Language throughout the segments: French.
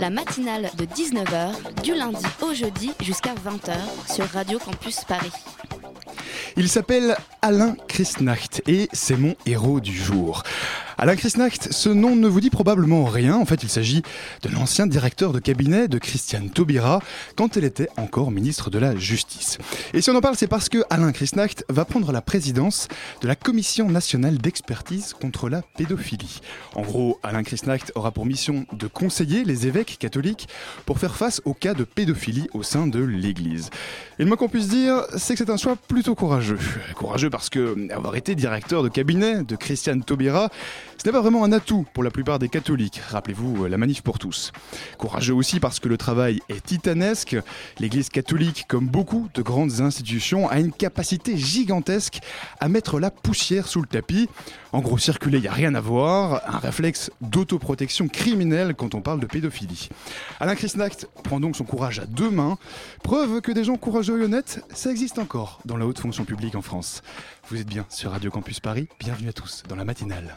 La matinale de 19h, du lundi au jeudi jusqu'à 20h sur Radio Campus Paris. Il s'appelle Alain Christnacht et c'est mon héros du jour. Alain Christnacht, ce nom ne vous dit probablement rien. En fait, il s'agit de l'ancien directeur de cabinet de Christiane Taubira quand elle était encore ministre de la Justice. Et si on en parle, c'est parce que Alain Christnacht va prendre la présidence de la Commission nationale d'expertise contre la pédophilie. En gros, Alain Christnacht aura pour mission de conseiller les évêques catholiques pour faire face aux cas de pédophilie au sein de l'Église. Et le moins qu'on puisse dire, c'est que c'est un choix plutôt courageux. Courageux parce que avoir été directeur de cabinet de Christiane Taubira, ce n'est pas vraiment un atout pour la plupart des catholiques. Rappelez-vous la manif pour tous. Courageux aussi parce que le travail est titanesque. L'Église catholique, comme beaucoup de grandes institutions, a une capacité gigantesque à mettre la poussière sous le tapis. En gros, circuler, il n'y a rien à voir. Un réflexe d'autoprotection criminelle quand on parle de pédophilie. Alain Christnacht prend donc son courage à deux mains. Preuve que des gens courageux et honnêtes, ça existe encore dans la haute fonction publique en France. Vous êtes bien sur Radio Campus Paris. Bienvenue à tous dans la matinale.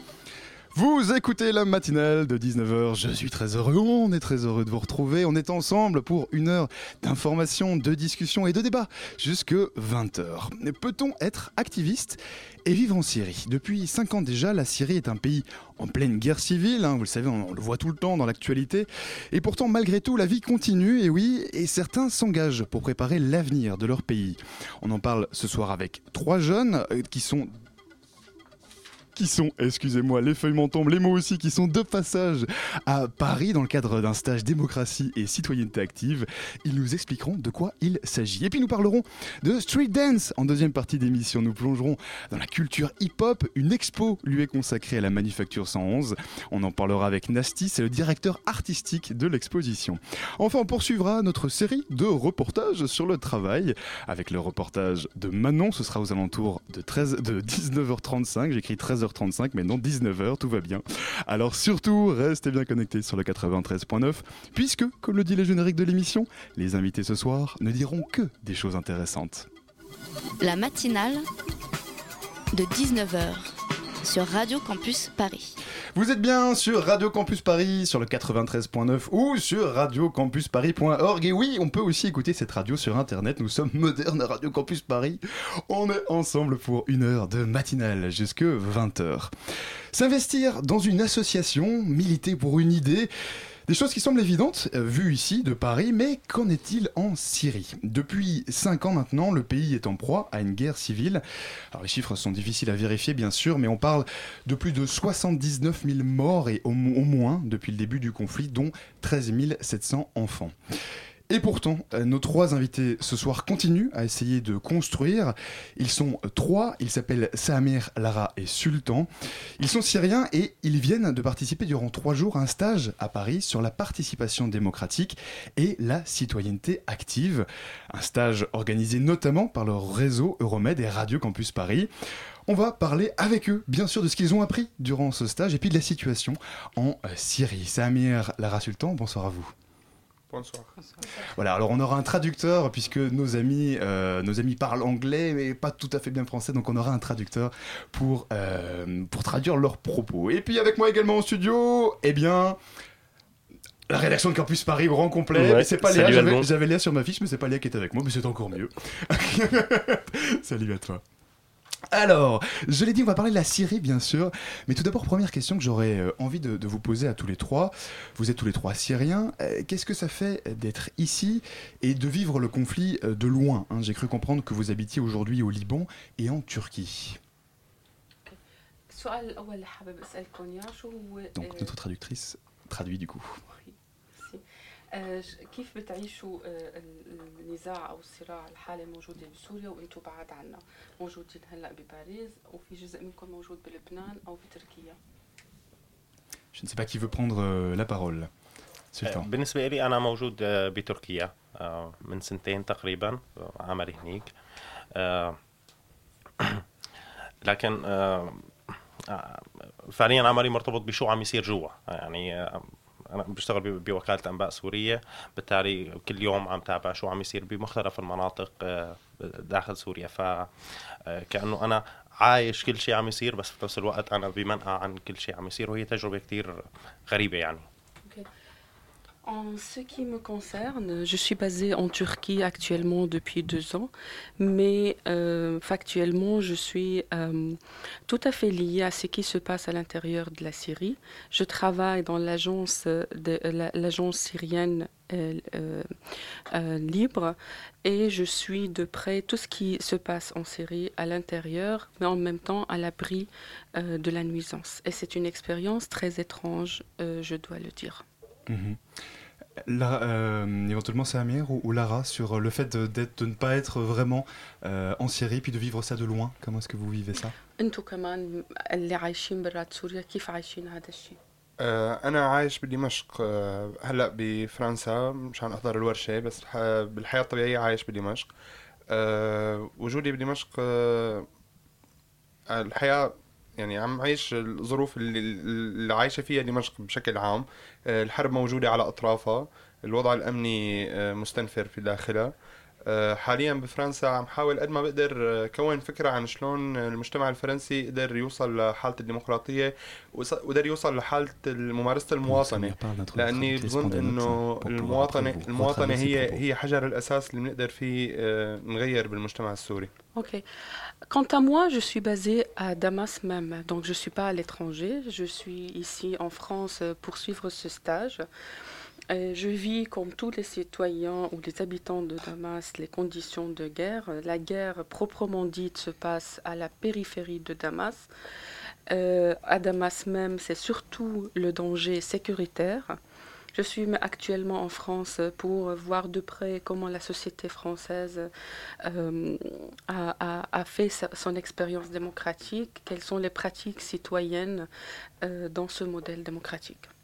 Vous écoutez la matinale de 19h, je suis très heureux, on est très heureux de vous retrouver, on est ensemble pour une heure d'information, de discussion et de débat jusque 20h. Peut-on être activiste et vivre en Syrie? Depuis 5 ans déjà, la Syrie est un pays en pleine guerre civile, hein, vous le savez, on, le voit tout le temps dans l'actualité, et pourtant malgré tout la vie continue, et oui, et certains s'engagent pour préparer l'avenir de leur pays. On en parle ce soir avec trois jeunes euh, qui sont qui sont, excusez-moi, les feuilles m'en tombent, les mots aussi, qui sont de passage à Paris dans le cadre d'un stage démocratie et citoyenneté active. Ils nous expliqueront de quoi il s'agit. Et puis nous parlerons de street dance en deuxième partie d'émission. Nous plongerons dans la culture hip-hop. Une expo lui est consacrée à la Manufacture 111. On en parlera avec Nasty, c'est le directeur artistique de l'exposition. Enfin, on poursuivra notre série de reportages sur le travail avec le reportage de Manon. Ce sera aux alentours de, 13, de 19h35. J'écris 13h35, mais non 19h, tout va bien. Alors surtout, restez bien connectés sur le 93.9, puisque, comme le dit le générique de l'émission, les invités ce soir ne diront que des choses intéressantes. La matinale de 19h sur Radio Campus Paris. Vous êtes bien sur Radio Campus Paris, sur le 93.9 ou sur radiocampusparis.org. Et oui, on peut aussi écouter cette radio sur Internet. Nous sommes modernes à Radio Campus Paris. On est ensemble pour une heure de matinale jusque 20h. S'investir dans une association, militer pour une idée, des choses qui semblent évidentes, euh, vues ici de Paris, mais qu'en est-il en Syrie? Depuis 5 ans maintenant, le pays est en proie à une guerre civile. Alors les chiffres sont difficiles à vérifier bien sûr, mais on parle de plus de 79 000 morts et au, au moins depuis le début du conflit, dont 13 700 enfants. Et pourtant, euh, nos trois invités ce soir continuent à essayer de construire. Ils sont trois, ils s'appellent Samir, Lara et Sultan. Ils sont syriens et ils viennent de participer durant trois jours à un stage à Paris sur la participation démocratique et la citoyenneté active. Un stage organisé notamment par le réseau Euromed et Radio Campus Paris. On va parler avec eux, bien sûr, de ce qu'ils ont appris durant ce stage et puis de la situation en euh, Syrie. Samir, Lara Sultan, bonsoir à vous. Bonsoir. Voilà, alors on aura un traducteur puisque nos amis, euh, nos amis parlent anglais mais pas tout à fait bien français, donc on aura un traducteur pour, euh, pour traduire leurs propos. Et puis avec moi également au studio, eh bien, la rédaction de Campus Paris grand complet. Ouais, Mais c'est pas Léa, j'avais Léa sur ma fiche, mais c'est pas Léa qui est avec moi, mais c'est encore mieux. Salut à toi. Alors, je l'ai dit, on va parler de la Syrie, bien sûr. Mais tout d'abord, première question que j'aurais envie de, vous poser à tous les trois. Vous êtes tous les trois Syriens. Qu'est-ce que ça fait d'être ici et de vivre le conflit de loin J'ai cru comprendre que vous habitiez aujourd'hui au Liban et en Turquie. Donc, notre traductrice traduit du coup. آه، كيف بتعيشوا آه، ال- النزاع أو الصراع الحالي موجودة بسوريا وأنتم بعاد عنا موجودين هلأ بباريس وفي جزء منكم موجود بلبنان أو بتركيا Je ne sais pas qui veut prendre euh, la parole. Temps. بالنسبة لي أنا موجود آه، بتركيا آه، من سنتين تقريبا آه، عملي هنيك آه، لكن آه، آه، فعليا عملي مرتبط بشو عم يصير جوا يعني آه، أنا بشتغل ب- بوكالة أنباء سورية. بالتالي كل يوم عم تابع شو عم يصير بمختلف المناطق آه، داخل سوريا. فكأنه أنا عايش كل شيء عم يصير بس في نفس الوقت أنا بمنأى عن كل شيء عم يصير وهي تجربة كتير غريبة يعني. En ce qui me concerne, je suis basée en Turquie actuellement depuis deux ans, mais euh, factuellement, je suis euh, tout à fait liée à ce qui se passe à l'intérieur de la Syrie. Je travaille dans l'agence l'agence syrienne euh, libre et je suis de près tout ce qui se passe en Syrie à l'intérieur, mais en même temps à l'abri de la nuisance. Et c'est une expérience très étrange, je dois le dire. Mhm. Lara, euh, éventuellement Samir ou, ou Lara sur le fait de, d'être- de ne pas être vraiment euh, en Syrie puis de vivre ça de loin. Comment est-ce que vous vivez ça انتوا كمان اللي عايشين برات سوريا كيف عايشين هذا الشيء؟ آه، أنا عايش بدمشق آه، هلا بفرنسا مشان أحضر الورشة بس الح- بالحياة الطبيعية عايش بدمشق آه، وجودي بدمشق آه، الحياة يعني عم عيش الظروف اللي, اللي عايشة فيها دمشق بشكل عام. آه، الحرب موجودة على أطرافها. الوضع الأمني آه، مستنفر في داخلها. حاليا بفرنسا عم حاول قد ما بقدر آه، كون فكرة عن شلون المجتمع الفرنسي قدر يوصل لحالة الديمقراطية وص- وقدر يوصل لحالة ممارسة المواطنة لأني بظن إنه المواطنة المواطنة هي هي حجر الأساس اللي بنقدر فيه آه، نغير بالمجتمع السوري Ok. Quant à moi, je suis basée à Damas même, donc je ne suis pas à l'étranger. Je suis ici en France pour suivre ce stage. Euh, Je vis comme tous les citoyens ou les habitants de Damas les conditions de guerre. La guerre proprement dite se passe à la périphérie de Damas. Euh, à Damas même, c'est surtout le danger sécuritaire. Je suis actuellement en France pour voir de près comment la société française euh, a, fait son expérience démocratique, quelles sont les pratiques citoyennes euh, dans ce modèle démocratique.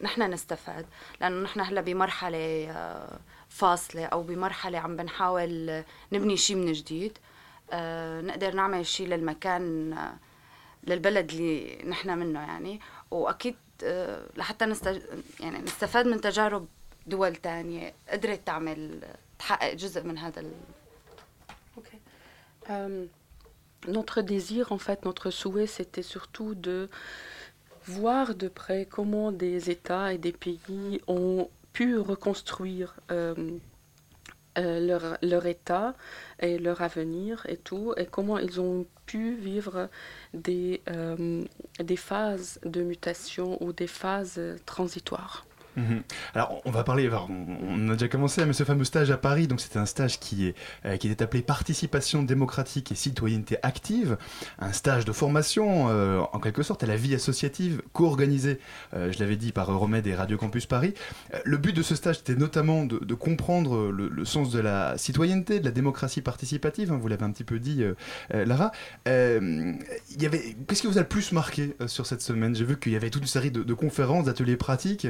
نحن نستفاد. لأنه نحن هلأ بمرحلة آه، فاصلة أو بمرحلة عم بنحاول نبني شيء من جديد. آه، نقدر نعمل شيء للمكان آه، للبلد اللي نحن منه يعني. وأكيد لحتى نستج... يعني نستفاد من تجارب دول تانية قدرت تعمل تحقق جزء من هذا ال... Euh, notre désir, en fait, notre souhait, c'était surtout de voir de près comment des États et des pays ont pu reconstruire euh, euh, leur, leur État et leur avenir et tout, et comment ils ont pu vivre des, euh, des phases de mutation ou des phases transitoires. Mhm. Alors, on va parler. on, a déjà commencé, mais ce fameux stage à Paris, donc c'était un stage qui est euh, était appelé participation démocratique et citoyenneté active, un stage de formation euh, en quelque sorte à la vie associative co-organisé, euh, je l'avais dit par Euromed et Radio Campus Paris. Le but de ce stage était notamment de, comprendre le, sens de la citoyenneté, de la démocratie participative. hein, vous l'avez un petit peu dit, Lara. Qu'est-ce qui vous a le plus marqué sur cette semaine? J'ai vu qu'il y avait toute une série de, conférences, d'ateliers pratiques.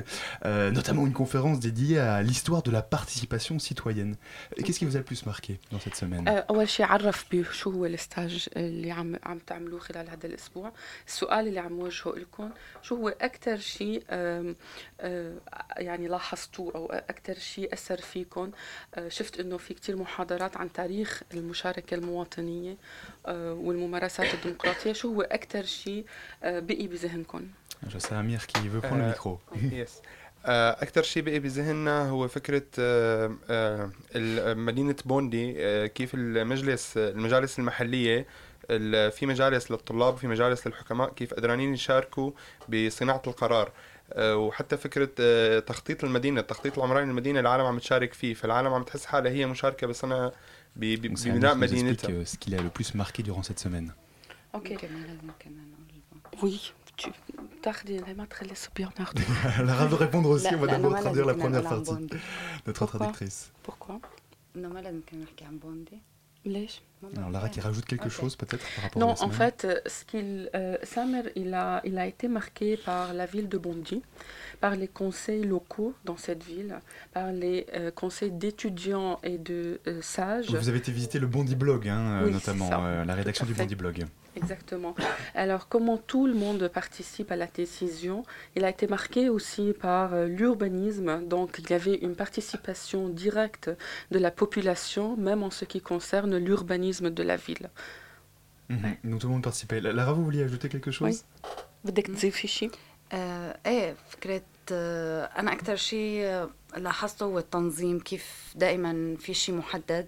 notamment une conférence dédiée à l'histoire de la participation citoyenne. Euh, Qu'est-ce qui vous a le plus marqué dans cette semaine آه، أول شيء عرف بشو هو الستاج اللي عم عم تعملوه خلال هذا الأسبوع السؤال اللي عم وجهه لكم شو هو أكثر شيء آم، آه، يعني لاحظتوه أو أكثر شيء أثر فيكم آه، شفت إنه في كتير محاضرات عن تاريخ المشاركة المواطنية آه، والممارسات الديمقراطية شو هو أكثر شيء آه، بقي بذهنكم Je sais Amir qui veut prendre le Euh, micro. يس آه، أكثر شيء بقي بذهننا هو فكرة آه، آه، مدينة بوندي كيف المجلس المجالس المحلية في مجالس للطلاب وفي مجالس للحكماء كيف قدرانين يشاركوا بصناعة القرار. وحتى فكرة تخطيط المدينة التخطيط العمراني للمدينة العالم عم تشارك فيه. فالعالم عم تحس حالها هي مشاركة بصنع ببناء مدينتها. ce Oui, tu Elle a de répondre aussi, on va d'abord traduire la première partie. Notre traductrice. Pourquoi alors Lara qui rajoute quelque chose peut-être par rapport non, à Non, en fait, euh, ce qu'il, euh, Samer, il a, il a été marqué par la ville de Bondy, par les conseils locaux dans cette ville, par les euh, conseils d'étudiants et de euh, sages. Vous avez été visiter le Bondy Blog, hein, notamment la rédaction du Bondy Blog. Exactement. Alors, comment tout le monde participe à la décision Il a été marqué aussi par euh, l'urbanisme. Donc, il y avait une participation directe de la population, même en ce qui concerne l'urbanisme de la ville. Mhm. Donc tout le monde participait. La- Lara, vous vouliez ajouter quelque chose بدك تضيفي شيء؟ آه ايه فكرة آه أنا أكتر شيء آه، لاحظته هو التنظيم كيف دائما في شيء محدد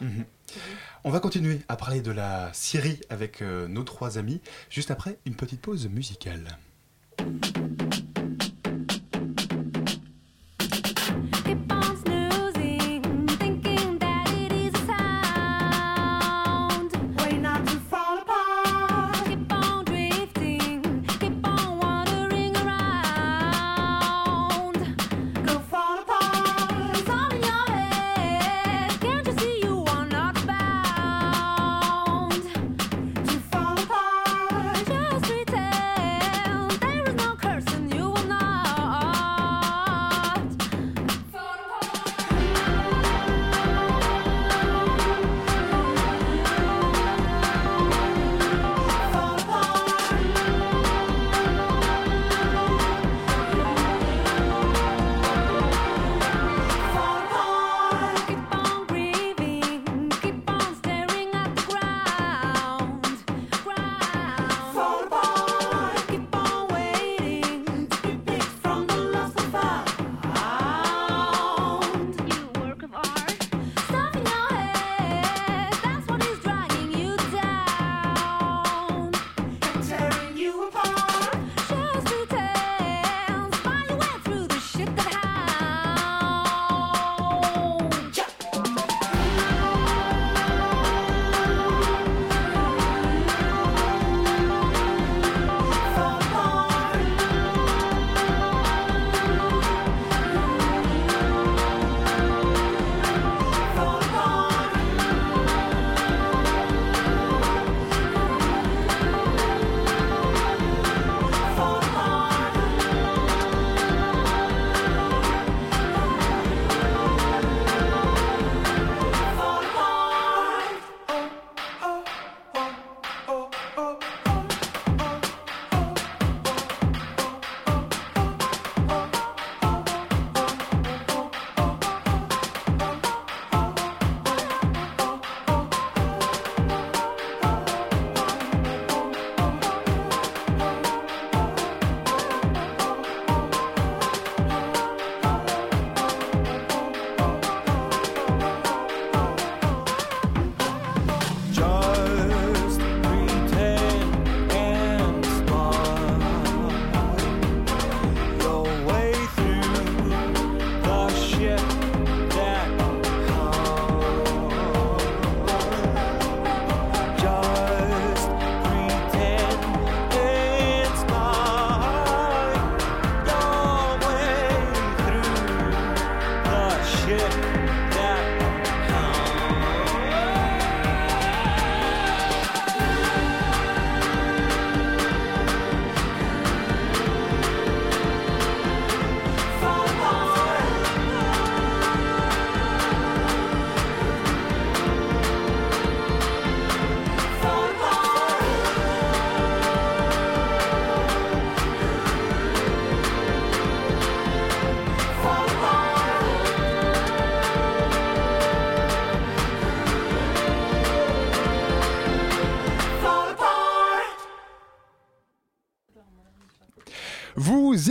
Mhm. On va continuer à parler de la Syrie avec euh, nos trois amis, juste après une petite pause musicale.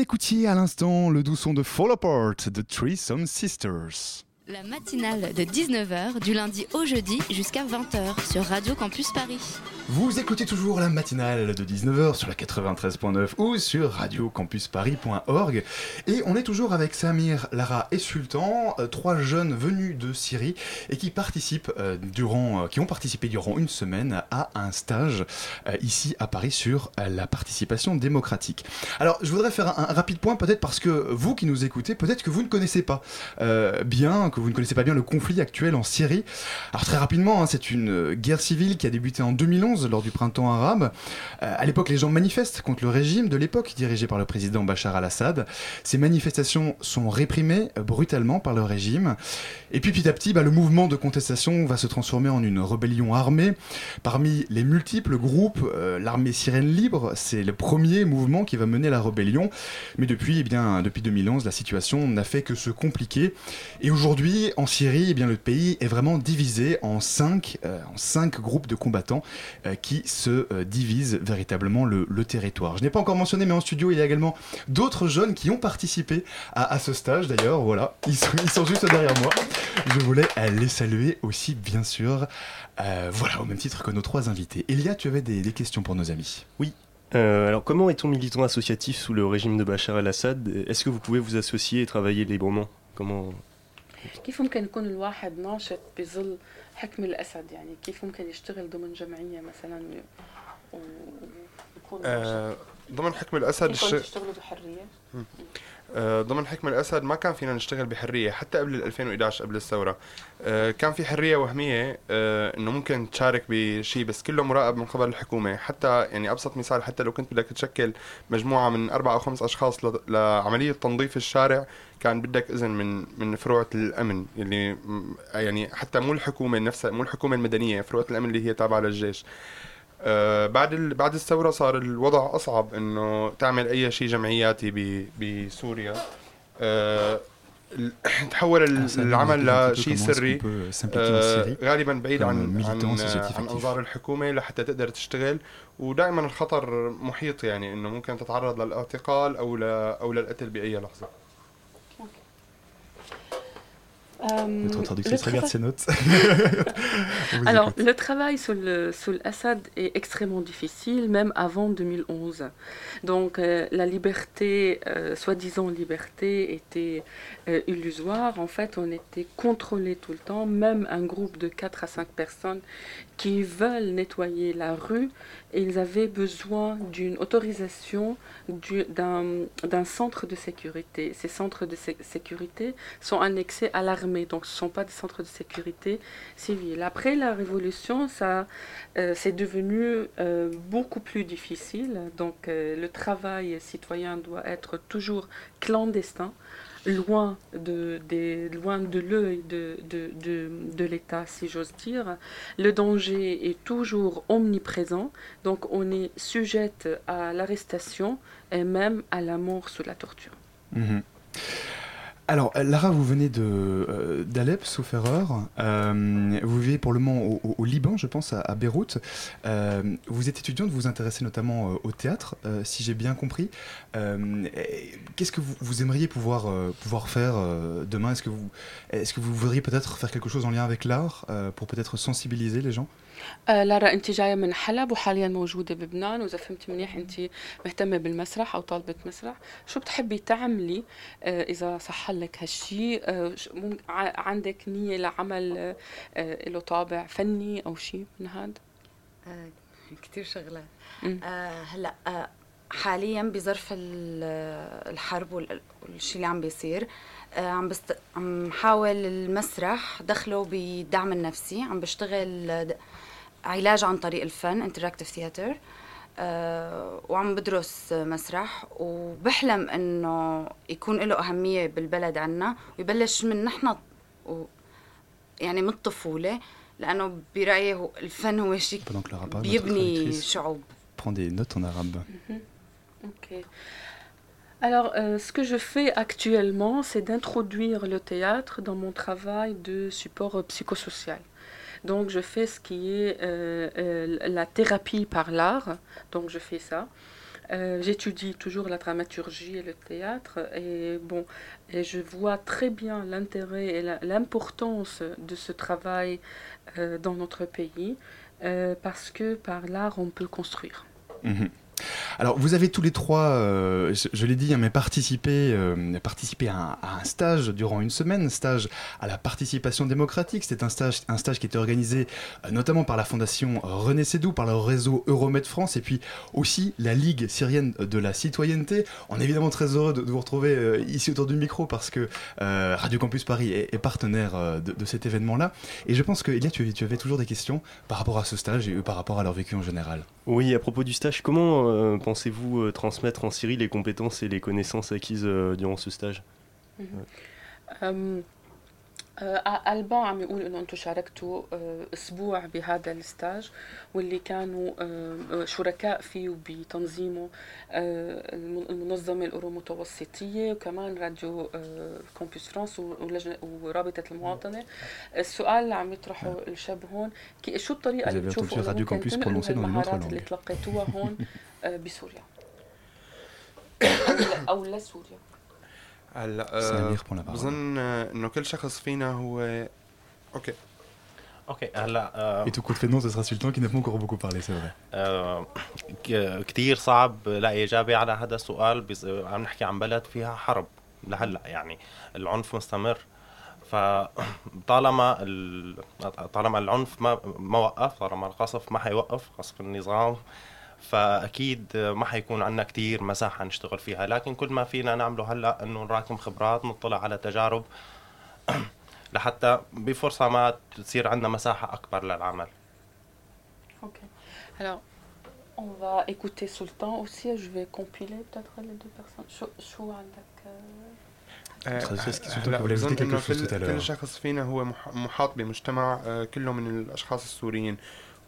Écoutiez à l'instant le doux son de Fall Apart de Threesome Sisters. La matinale de 19h du lundi au jeudi jusqu'à 20h sur Radio Campus Paris. Vous écoutez toujours la matinale de 19h sur la 93.9 ou sur radiocampusparis.org et on est toujours avec Samir, Lara et Sultan, euh, trois jeunes venus de Syrie et qui participent euh, durant, euh, qui ont participé durant une semaine à un stage ici à Paris sur la participation démocratique. Alors je voudrais faire un, rapide point peut-être parce que vous qui nous écoutez, peut-être que vous ne connaissez pas bien, que vous ne connaissez pas bien le conflit actuel en Syrie. Alors très rapidement, hein, c'est une guerre civile qui a débuté en 2011 lors du printemps arabe. Euh, à l'époque, les gens manifestent contre le régime de l'époque dirigé par le président Bachar al-Assad. Ces manifestations sont réprimées euh, brutalement par le régime. Et puis petit à petit, bah, le mouvement de contestation va se transformer en une rébellion armée. Parmi les multiples groupes, euh, l'armée syrienne libre, c'est le premier mouvement qui va mener la rébellion. Mais depuis, eh bien, depuis 2011, la situation n'a fait que se compliquer. Et aujourd'hui, en Syrie, eh le pays est vraiment divisé en cinq, euh, en cinq groupes de combattants qui se euh, divisent véritablement le, le territoire. Je n'ai pas encore mentionné, mais en studio, il y a également d'autres jeunes qui ont participé à, à ce stage. D'ailleurs, voilà, ils sont, ils sont juste derrière moi. Je voulais euh, les saluer aussi, bien sûr. Euh, voilà, au même titre que nos trois invités. Elia, tu avais des, des questions pour nos amis. Oui. Euh, alors, comment est-on militant associatif sous le régime de Bachar el-Assad Est-ce que vous pouvez vous associer et travailler librement Comment كيف ممكن يكون الواحد ناشط بظل حكم الأسد يعني كيف ممكن يشتغل ضمن جمعية مثلا؟ ويكون؟ آه، ضمن حكم الأسد كيف الش... تشتغلوا بحرية؟ آه، ضمن حكم الأسد ما كان فينا نشتغل بحرية حتى قبل ال 2011 قبل الثورة. آه، كان في حرية وهمية آه، إنه ممكن تشارك بشيء بس كله مراقب من قبل الحكومة. حتى يعني أبسط مثال حتى لو كنت بدك تشكل مجموعة من أربع أو خمس أشخاص لعملية تنظيف الشارع كان بدك إذن من من فروع الأمن اللي يعني حتى مو الحكومة نفسها مو الحكومة المدنية فروع الأمن اللي هي تابعة للجيش. آه، بعد ال... بعد الثورة صار الوضع أصعب إنه تعمل أي شيء جمعياتي ب... بسوريا. آه، تحول Ah, العمل لشيء سري. آه، غالبا بعيد عن عن عن. انظار الحكومة لحتى تقدر تشتغل. ودائما الخطر محيط يعني إنه ممكن تتعرض للإعتقال أو ل... أو للقتل بأي لحظة. Notre le traductrice regarde ses notes. Alors, écoute. le travail sous l'Assad est extrêmement difficile, même avant 2011. Donc, euh, la liberté, euh, soi-disant liberté, était euh, illusoire. En fait, on était contrôlé tout le temps. Même un groupe de 4 à 5 personnes qui veulent nettoyer la rue, ils avaient besoin d'une autorisation du- d'un centre de sécurité. Ces centres de sé- sécurité sont annexés à l'armée, donc ce ne sont pas des centres de sécurité civile. Après la révolution, ça, euh, c'est devenu euh, beaucoup plus difficile. Donc euh, le travail citoyen doit être toujours clandestin, loin de, loin de l'œil de l'État, si j'ose dire. Le danger est toujours omniprésent, donc on est sujette à l'arrestation et même à la mort sous la torture. Mhm. Alors, euh, Lara, vous venez de euh, d'Alep, sauf erreur. Euh, vous vivez pour le moment au, Liban, je pense, à, Beyrouth. Vous êtes étudiante, vous vous intéressez notamment au théâtre, si j'ai bien compris. Qu'est-ce que vous, vous aimeriez pouvoir, pouvoir faire demain? Est-ce que, vous, est que vous voudriez peut-être faire quelque chose en lien avec l'art pour peut-être sensibiliser les gens? آه لارا انت جاية من حلب وحاليا موجودة بلبنان وإذا فهمت منيح انت مهتمة بالمسرح أو طالبة مسرح. شو بتحبي تعملي؟ آه إذا صح لك هالشيء آه عندك نية لعمل آه له طابع فني أو شيء من هذا آه، كتير شغلات. آه هلأ آه حاليا بظرف ال- الحرب وال- والشيء اللي عم بيصير آه عم بست... عم حاول المسرح دخله بالدعم النفسي عم بشتغل علاج عن طريق الفن انتراكتيف آه، ثياتر وعم بدرس مسرح وبحلم إنه يكون له أهمية بالبلد عنا ويبلش من نحن و يعني من الطفولة لأنه برأيي الفن هو شيء بيبني شعوب prends des notes en arabe. Mhm. OK. Alors, euh, ce que je fais actuellement, c'est d'introduire le théâtre dans mon travail de support psychosocial. Donc, je fais ce qui est euh, euh, la thérapie par l'art. Donc, je fais ça. Euh, J'étudie toujours la dramaturgie et le théâtre et bon, et je vois très bien l'intérêt et l'importance de ce travail dans notre pays parce que par l'art on peut construire. Mhm. Alors, vous avez tous les trois, euh, je, je l'ai dit, hein, mais participé, euh, participé à, un, à un stage durant une semaine, stage à la participation démocratique. C'était un stage, un stage qui était organisé euh, notamment par la fondation René Sédou, par le réseau Euromed France, et puis aussi la Ligue syrienne de la citoyenneté. On est évidemment très heureux de, de vous retrouver euh, ici autour du micro parce que euh, Radio Campus Paris est, est partenaire euh, de, de cet événement-là. Et je pense que, Elia, tu, tu avais toujours des questions par rapport à ce stage et par rapport à leur vécu en général. Oui, à propos du stage, comment euh, pensez-vous euh, transmettre en Syrie les compétences et les connaissances acquises euh, durant ce stage? Mhm. آه، آه، ألبان عم يقول إنه أنتم شاركتوا آه، أسبوع بهذا الستاج واللي كانوا شركاء فيه بتنظيمه المنظمة الاورو متوسطيه وكمان راديو كومبيوس فرانس ولجنه ورابطة المواطنة. السؤال اللي عم يطرحه الشاب هون شو الطريقة اللي بتشوفوا راديو كومبيوس برونونسي اللي تلقيتوها هون بسوريا؟ أو لسوريا. هلا آه،. بظن آه، إنه كل شخص فينا هو أوكي أوكي هلا آه، Et tout coup de fait non, ce sera Sultan qui n'a pas encore beaucoup parlé, c'est vrai. ك- كتير صعب لاقي إجابة على هذا السؤال بس عم نحكي عن بلد فيها حرب لهلأ يعني العنف مستمر فطالما ال... طالما العنف ما ما وقف طالما القصف ما حيوقف قصف النظام فأكيد ما حيكون عندنا كتير مساحة نشتغل فيها لكن كل ما فينا نعمله هلأ إنه نراكم خبرات نطلع على تجارب لحتى بفرصة ما تصير عندنا مساحة أكبر للعمل Ok. Alors, on va écouter Sultan aussi. Je vais compiler peut-être les deux personnes. شو شو عندك هلا كل, شخص فينا هو مح- محاط بمجتمع كله من الأشخاص السوريين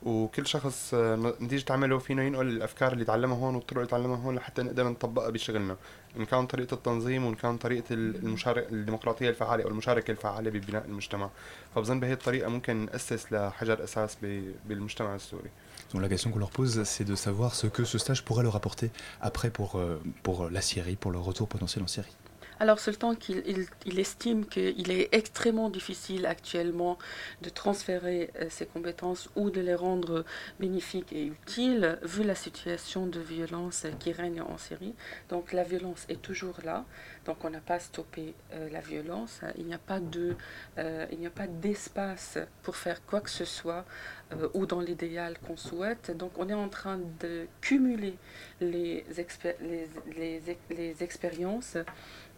وكل شخص آه، نتيجة عمله فينا ينقل الأفكار اللي تعلمها هون والطرق اللي تعلمها هون لحتى نقدر نطبقها بشغلنا. إن كان طريقة التنظيم وإن كان طريقة المشاركة الديمقراطية الفعالة أو المشاركة الفعالة ببناء المجتمع. فبظن بهي الطريقة ممكن نأسس لحجر أساس ب- بالمجتمع السوري. Donc la question qu'on leur pose, c'est de savoir ce que ce stage pourrait leur apporter après pour, euh, pour la Syrie, pour leur retour potentiel en Syrie. Alors, Sultan, qu'il il, il estime qu'il est extrêmement difficile actuellement de transférer euh, ses compétences ou de les rendre bénéfiques et utiles, vu la situation de violence qui règne en Syrie. Donc, la violence est toujours là. Donc, on n'a pas stoppé euh, la violence. Il n'y a pas de, euh, il n'y a pas d'espace pour faire quoi que ce soit euh, ou dans l'idéal qu'on souhaite. Donc, on est en train de cumuler les expériences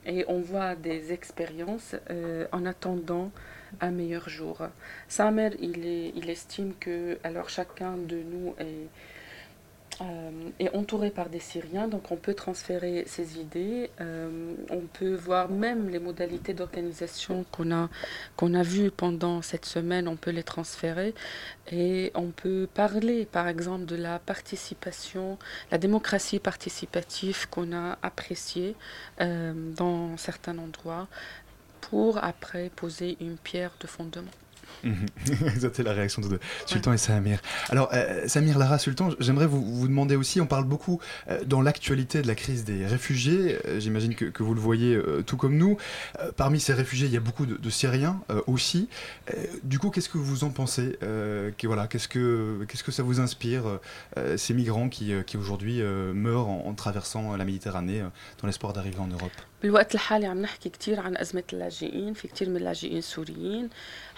et on voit des expériences euh, en attendant un meilleur jour. Samer, il, est, il estime que alors chacun de nous est, euh, est entouré par des Syriens, donc on peut transférer ses idées, euh, on peut voir même les modalités d'organisation qu'on a, qu'on vues pendant cette semaine, on peut les transférer et on peut parler par exemple de la participation, la démocratie participative qu'on a appréciée euh, dans certains endroits pour après poser une pierre de fondement. C'était la réaction de Sultan et Samir. Alors, euh, Samir, Lara, Sultan, j'aimerais vous, vous demander aussi, on parle beaucoup euh, dans l'actualité de la crise des réfugiés, euh, j'imagine que, que vous le voyez euh, tout comme nous. Euh, parmi ces réfugiés, il y a beaucoup de, de Syriens euh, aussi. Euh, du coup, qu'est-ce que vous en pensez Euh, que- voilà, Qu'est-ce que qu'est-ce que ça vous inspire, euh, ces migrants qui, euh, qui aujourd'hui euh, meurent en, en traversant la Méditerranée euh, dans l'espoir d'arriver en Europe بالوقت الحالي عم نحكي كتير عن أزمة اللاجئين في كتير من اللاجئين سوريين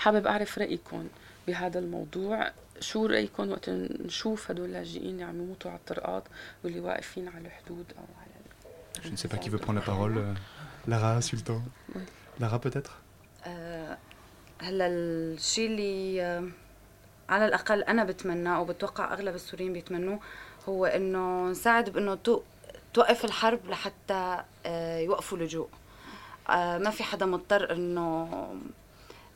حابب أعرف رأيكم بهذا الموضوع شو رأيكم وقت نشوف هدول اللاجئين اللي عم يموتوا على الطرقات واللي واقفين على الحدود أو على Je ne sais pas qui veut prendre la parole. Lara, Sultan Oui. Lara peut-être آه، هلا الشيء اللي آه، على الأقل أنا بتمناه وبتوقع أغلب السوريين بيتمنوه هو إنه نساعد بإنه تو- توقف الحرب لحتى آه، يوقفوا لجوء ما في حدا مضطر إنه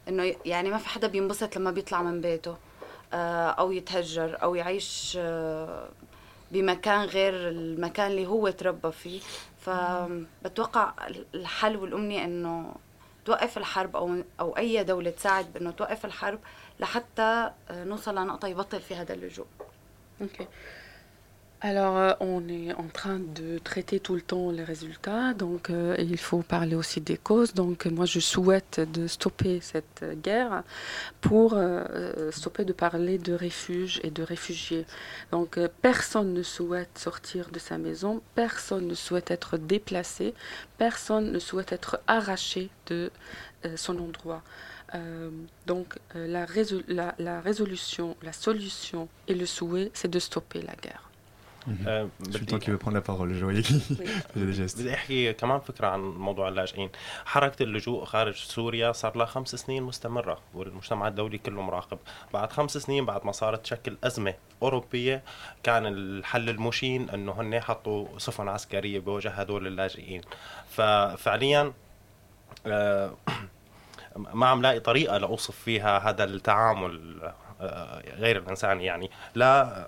إنه يعني ما في حدا بينبسط لما بيطلع من بيته آه، أو يتهجر أو يعيش آه، بمكان غير المكان اللي هو تربى فيه فبتوقع الحل والأمنية إنه توقف الحرب أو أو أي دولة تساعد بإنه توقف الحرب لحتى آه، نوصل لنقطة يبطل في هذا اللجوء Ok. Alors, euh, on est en train de traiter tout le temps les résultats, donc euh, il faut parler aussi des causes. Donc, moi, je souhaite de stopper cette guerre pour euh, stopper de parler de refuge et de réfugiés. Donc, personne ne souhaite sortir de sa maison, personne ne souhaite être déplacé, personne ne souhaite être arraché de son endroit. Donc, la, la- la résolution, la solution et le souhait, c'est de stopper la guerre. Voyais qui Oui. faisait des gestes. بدي أحكي كمان فكرة عن موضوع اللاجئين. حركة اللجوء خارج سوريا صار لها خمس سنين مستمرة والمجتمع الدولي كله مراقب. بعد خمس سنين بعد ما صارت تشكل أزمة أوروبية كان الحل المشين إنه هن حطوا سفن عسكرية بوجه هدول اللاجئين. ففعليا آه، ما عم لاقي طريقة لأوصف فيها هذا التعامل. غير الانساني يعني. لا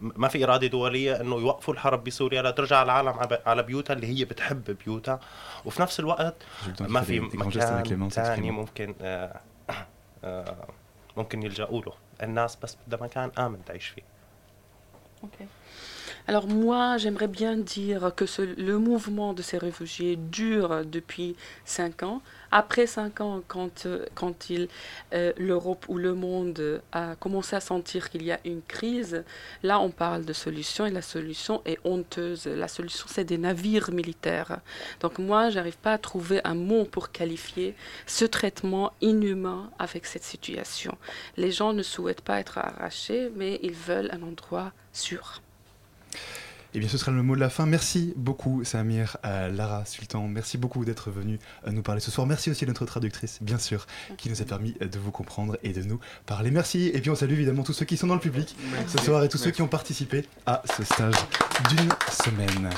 ما في إرادة دولية إنه يوقفوا الحرب بسوريا لا ترجع العالم على- بيوتها اللي هي بتحب بيوتها. وفي نفس الوقت ما في مكان ثاني. ممكن آه، آه، ممكن يلجأوا له. الناس بس بدها مكان آمن تعيش فيه. Alors moi, j'aimerais bien dire que ce- le mouvement de ces réfugiés dure depuis cinq ans. Après cinq ans, quand, euh, quand il, euh, l'Europe ou le monde a commencé à sentir qu'il y a une crise, là on parle de solution et la solution est honteuse. La solution, c'est des navires militaires. Donc moi, j'arrive pas à trouver un mot pour qualifier ce traitement inhumain avec cette situation. Les gens ne souhaitent pas être arrachés, mais ils veulent un endroit sûr. Eh bien, ce sera le mot de la fin. Merci beaucoup, Samir, euh, Lara, Sultan. Merci beaucoup d'être venu euh, nous parler ce soir. Merci aussi à notre traductrice, bien sûr, qui nous a permis euh, de vous comprendre et de nous parler. Merci. Et puis, on salue évidemment tous ceux qui sont dans le public Merci. ce soir et tous ceux qui ont participé à ce stage d'une semaine.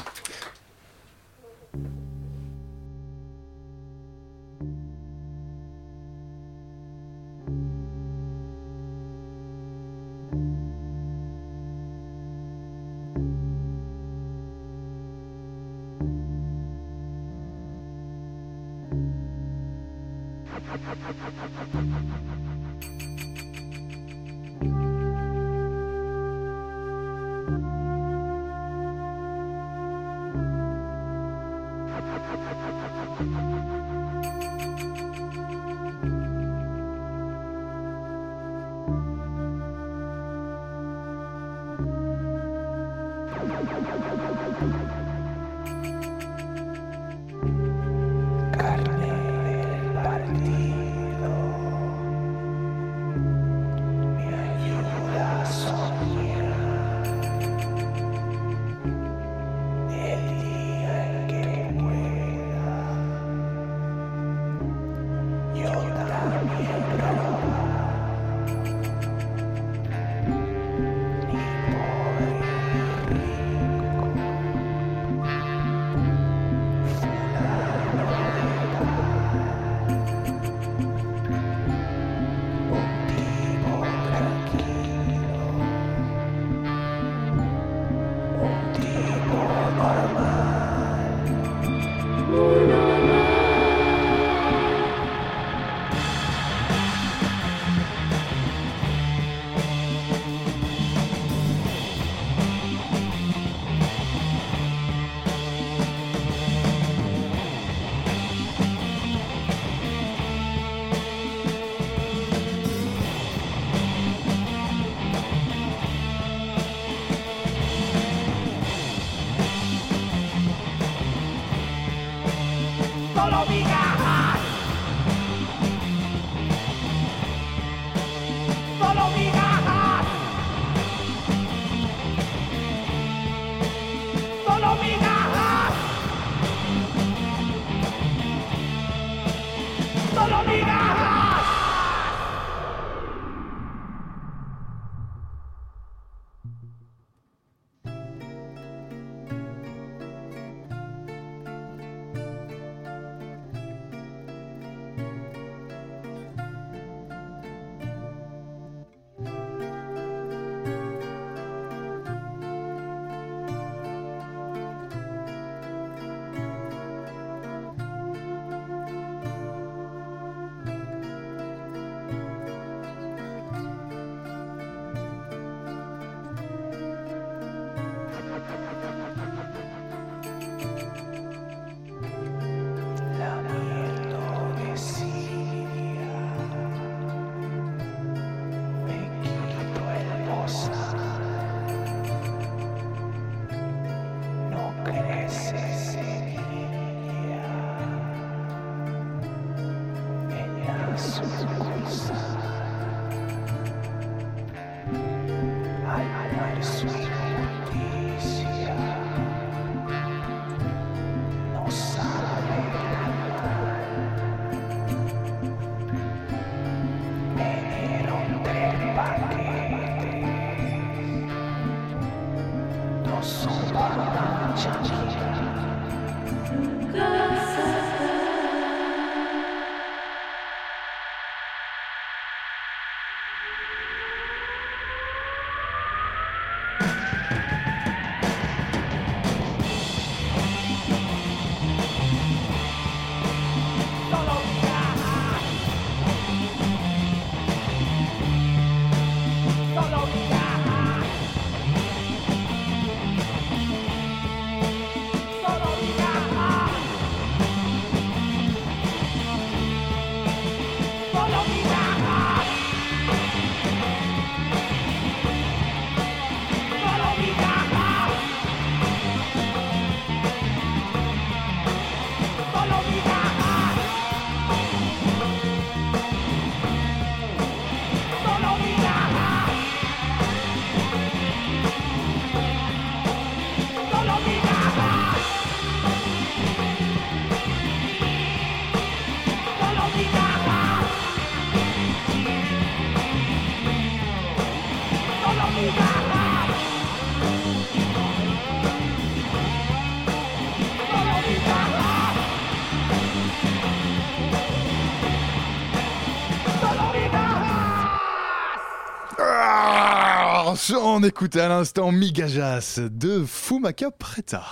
On écoutait à l'instant Migajas de Fumaka Preta.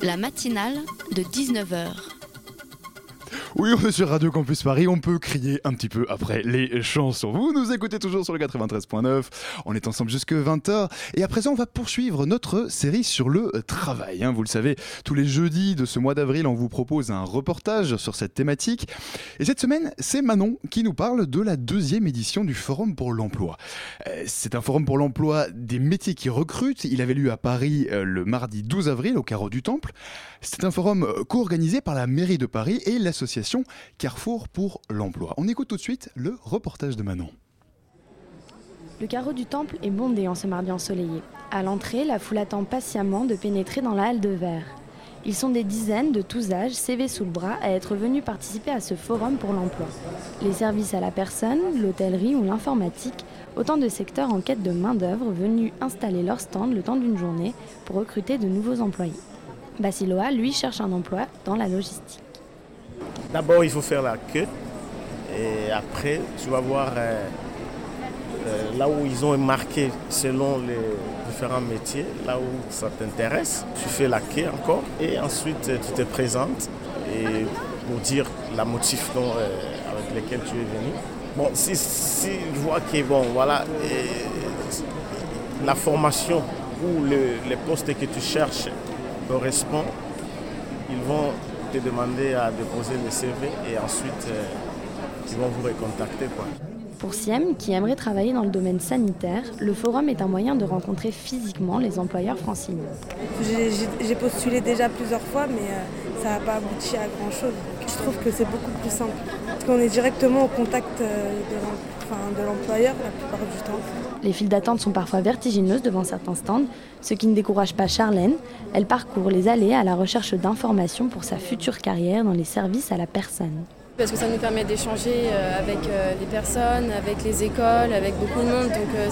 La matinale de 19h. Oui, on est sur Radio Campus Paris, on peut crier un petit peu après les chansons. Vous nous écoutez toujours sur le 93.9, on est ensemble jusque 20h. Et à présent, on va poursuivre notre série sur le travail. hein. Vous le savez, tous les jeudis de ce mois d'avril, on vous propose un reportage sur cette thématique. Et cette semaine, c'est Manon qui nous parle de la deuxième édition du Forum pour l'emploi. Euh, C'est un forum pour l'emploi des métiers qui recrutent. Il avait lieu à Paris euh, le mardi 12 avril au Carreau du Temple. C'est un forum euh, co-organisé par la mairie de Paris et l'association Carrefour pour l'emploi. On écoute tout de suite le reportage de Manon. Le carreau du temple est bondé en ce mardi ensoleillé. À l'entrée, la foule attend patiemment de pénétrer dans la halle de verre. Ils sont des dizaines de tous âges, CV sous le bras, à être venus participer à ce forum pour l'emploi. Les services à la personne, l'hôtellerie ou l'informatique, autant de secteurs en quête de main-d'œuvre venus installer leur stand le temps d'une journée pour recruter de nouveaux employés. Basiloa, lui, cherche un emploi dans la logistique. D'abord, il faut faire la queue. Et après, tu vas voir euh, euh, là où ils ont marqué selon les différents métiers, là où ça t'intéresse. Tu fais la queue encore. Et ensuite, euh, tu te présentes pour dire la motif avec lequel tu es venu. Bon, si, si je que bon, voilà, la formation ou le, les postes que tu cherches correspond, ils vont te demander à déposer le CV et ensuite euh, ils vont vous recontacter. Quoi. Pour Siem, qui aimerait travailler dans le domaine sanitaire, le forum est un moyen de rencontrer physiquement les employeurs franciliens. J'ai- postulé déjà plusieurs fois, mais euh, ça n'a pas abouti à grand chose. Je trouve que c'est beaucoup plus simple. Parce qu'on est directement au contact euh, de enfin, de l'employeur la plupart du temps. Les files d'attente sont parfois vertigineuses devant certains stands, ce qui ne décourage pas Charlène. Elle parcourt les allées à la recherche d'informations pour sa future carrière dans les services à la personne. Parce que ça nous permet d'échanger euh, avec euh, les personnes, avec les écoles, avec beaucoup de monde. Donc euh,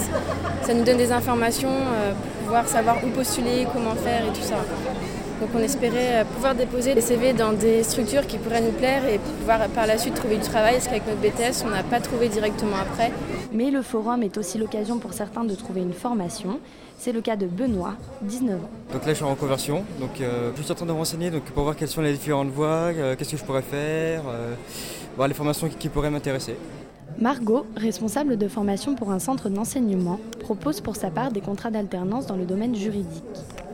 ça- nous donne des informations pour pouvoir savoir où postuler, comment faire et tout ça. Donc on espérait euh, pouvoir déposer des CV dans des structures qui pourraient nous plaire et pouvoir par la suite trouver du travail. Parce qu'avec notre BTS, on n'a pas trouvé directement après. Mais le forum est aussi l'occasion pour certains de trouver une formation. C'est le cas de Benoît, 19 ans. Donc là, je suis en reconversion. Donc, euh, je suis en train de me renseigner donc, pour voir quelles sont les différentes voies, euh, qu'est-ce que je pourrais faire, euh, voir les formations qui, qui pourraient m'intéresser. Margot, responsable de formation pour un centre d'enseignement, propose pour sa part des contrats d'alternance dans le domaine juridique.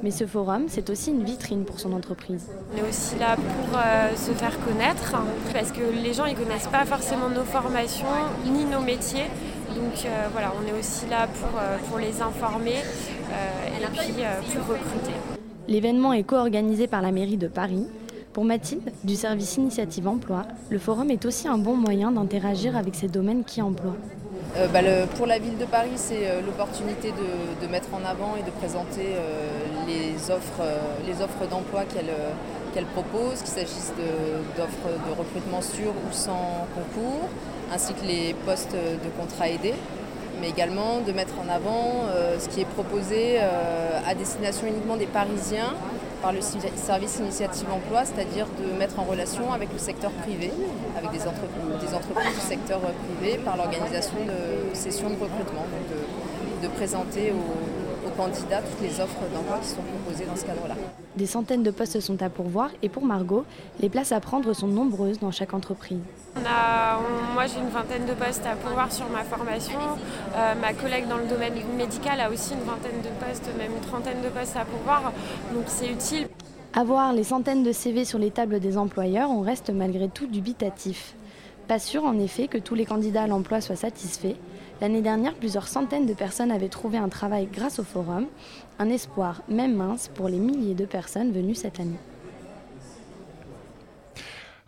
Mais ce forum, c'est aussi une vitrine pour son entreprise. On est aussi là pour euh, se faire connaître, parce que les gens ne connaissent pas forcément nos formations ni nos métiers. Donc euh, voilà, on est aussi là pour, euh, pour les informer euh, et puis euh, pour recruter. L'événement est co-organisé par la mairie de Paris. Pour Mathilde, du service Initiative Emploi, le forum est aussi un bon moyen d'interagir avec ces domaines qui emploient. Euh, bah, le- pour la ville de Paris, c'est euh, l'opportunité de, de mettre en avant et de présenter euh, les offres, euh, les offres d'emploi qu'elle euh, qu'elle propose, qu'il s'agisse d'offres de, recrutement sur ou sans concours, ainsi que les postes de contrat aidé, mais également de mettre en avant euh, ce qui est proposé à destination uniquement des Parisiens par le service initiative emploi, c'est-à-dire de mettre en relation avec le secteur privé, avec des, entrep- des entreprises du secteur privé par l'organisation de sessions de recrutement, donc de, de présenter aux candidats toutes les offres d'emploi qui sont proposées dans ce cadre-là. Des centaines de postes sont à pourvoir et pour Margot, les places à prendre sont nombreuses dans chaque entreprise. On a- on- moi, j'ai une vingtaine de postes à pourvoir sur ma formation. Euh, ma collègue dans le domaine médical a aussi une vingtaine de postes, même une trentaine de postes à pourvoir. Donc c'est utile. Avoir les centaines de CV sur les tables des employeurs, on reste malgré tout dubitatif. Pas sûr en effet que tous les candidats à l'emploi soient satisfaits. L'année dernière, plusieurs centaines de personnes avaient trouvé un travail grâce au forum, un espoir même mince pour les milliers de personnes venues cette année.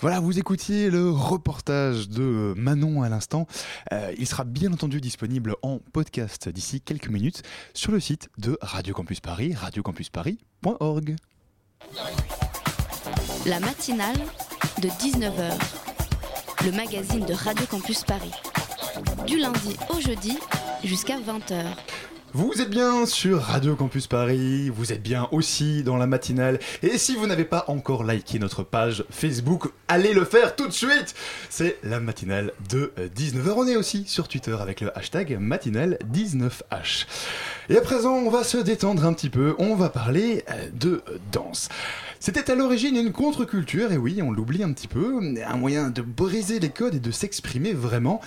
Voilà, vous écoutiez le reportage de Manon à l'instant. Euh, il sera bien entendu disponible en podcast d'ici quelques minutes sur le site de Radio Campus Paris, radiocampusparis.org. La matinale de 19h. Le magazine de Radio Campus Paris. Du lundi au jeudi jusqu'à 20h. Vous êtes bien sur Radio Campus Paris, vous êtes bien aussi dans la matinale. Et si vous n'avez pas encore liké notre page Facebook, allez le faire tout de suite C'est la matinale de 19h. On est aussi sur Twitter avec le hashtag matinale19h. Et à présent, on va se détendre un petit peu, on va parler euh, de danse. C'était à l'origine une contre-culture, et oui, on l'oublie un petit peu, un moyen de briser les codes et de s'exprimer vraiment.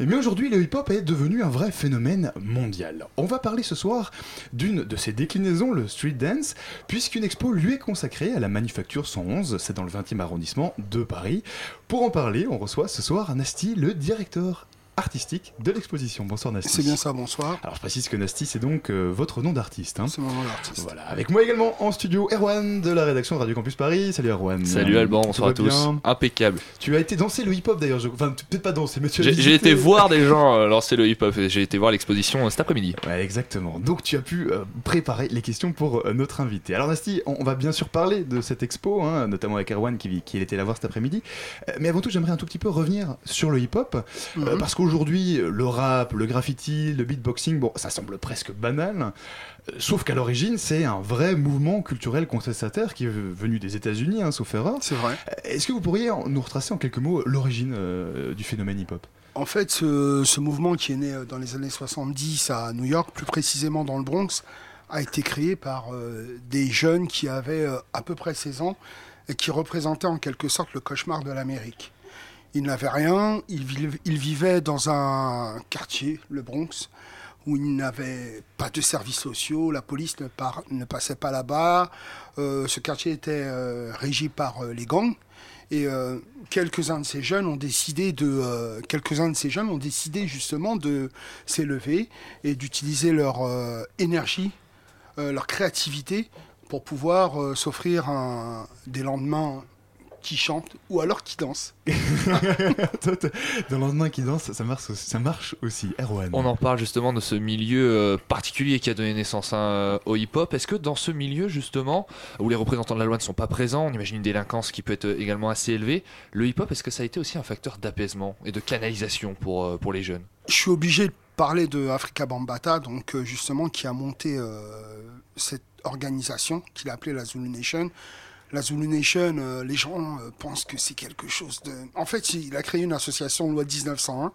Mais aujourd'hui, le hip-hop est devenu un vrai phénomène mondial. On va parler ce soir d'une de ses déclinaisons, le street dance, puisqu'une expo lui est consacrée à la Manufacture 111, c'est dans le 20e arrondissement de Paris. Pour en parler, on reçoit ce soir Nasty, le directeur artistique de l'exposition. Bonsoir Nasty. C'est bien ça, bonsoir. Alors je précise que Nasty c'est donc euh, votre nom d'artiste. Hein. C'est mon nom d'artiste. Voilà, avec moi également en studio Erwan de la rédaction de Radio Campus Paris. Salut Erwan. Salut Alban, bonsoir à tous. bien Impeccable. Tu as été danser le hip-hop d'ailleurs, je- enfin peut-être pas danser, mais tu as J'ai j'ai été voir des gens euh, lancer le hip-hop j'ai été voir l'exposition euh, cet après-midi. Ouais, exactement. Donc tu as pu euh, préparer les questions pour euh, notre invité. Alors Nasty, on, on va bien sûr parler de cette expo, hein, notamment avec Erwan qui, qui était la voir cet après-midi. Euh, mais avant tout, j'aimerais un tout petit peu revenir sur le hip-hop, euh, Mhm. parce qu'aujourd'hui, le rap, le graffiti, le beatboxing, bon, ça semble presque banal. euh, Sauf qu'à l'origine, c'est un vrai mouvement culturel contestataire qui est venu des États-Unis, hein, sauf erreur. C'est vrai. Est-ce que vous pourriez nous retracer en quelques mots l'origine euh, du phénomène hip-hop? En fait, ce, ce mouvement qui est né euh, dans les années 70 à New York, plus précisément dans le Bronx, a été créé par euh, des jeunes qui avaient euh, à peu près 16 ans et qui représentaient en quelque sorte le cauchemar de l'Amérique. Ils n'avaient rien, ils, viv- ils vivaient dans un quartier, le Bronx, où ils n'avaient pas de services sociaux, la police ne, passait pas là-bas, euh, ce quartier était euh, régi par euh, les gangs. Et quelques-uns de ces jeunes ont décidé de, quelques-uns de ces jeunes ont décidé justement de s'élever et d'utiliser leur énergie, leur créativité pour pouvoir s'offrir des lendemains qui chantent ou alors qui t'es- Dans le lendemain qui danse, ça marche aussi. Ça marche aussi. Erwan. On en parle justement de ce milieu euh, particulier qui a donné naissance hein, au hip-hop. Est-ce que dans ce milieu justement, où les représentants de la loi ne sont pas présents, on imagine une délinquance qui peut être euh, également assez élevée, le hip-hop, est-ce que ça a été aussi un facteur d'apaisement et de canalisation pour, euh, pour les jeunes? Je suis obligé de parler de Africa Bambata, donc euh, justement qui a monté euh, cette organisation qu'il a appelée la Zulu Nation. La Zulu Nation, euh, les gens euh, pensent que c'est quelque chose de. En fait, il a créé une association loi 1901,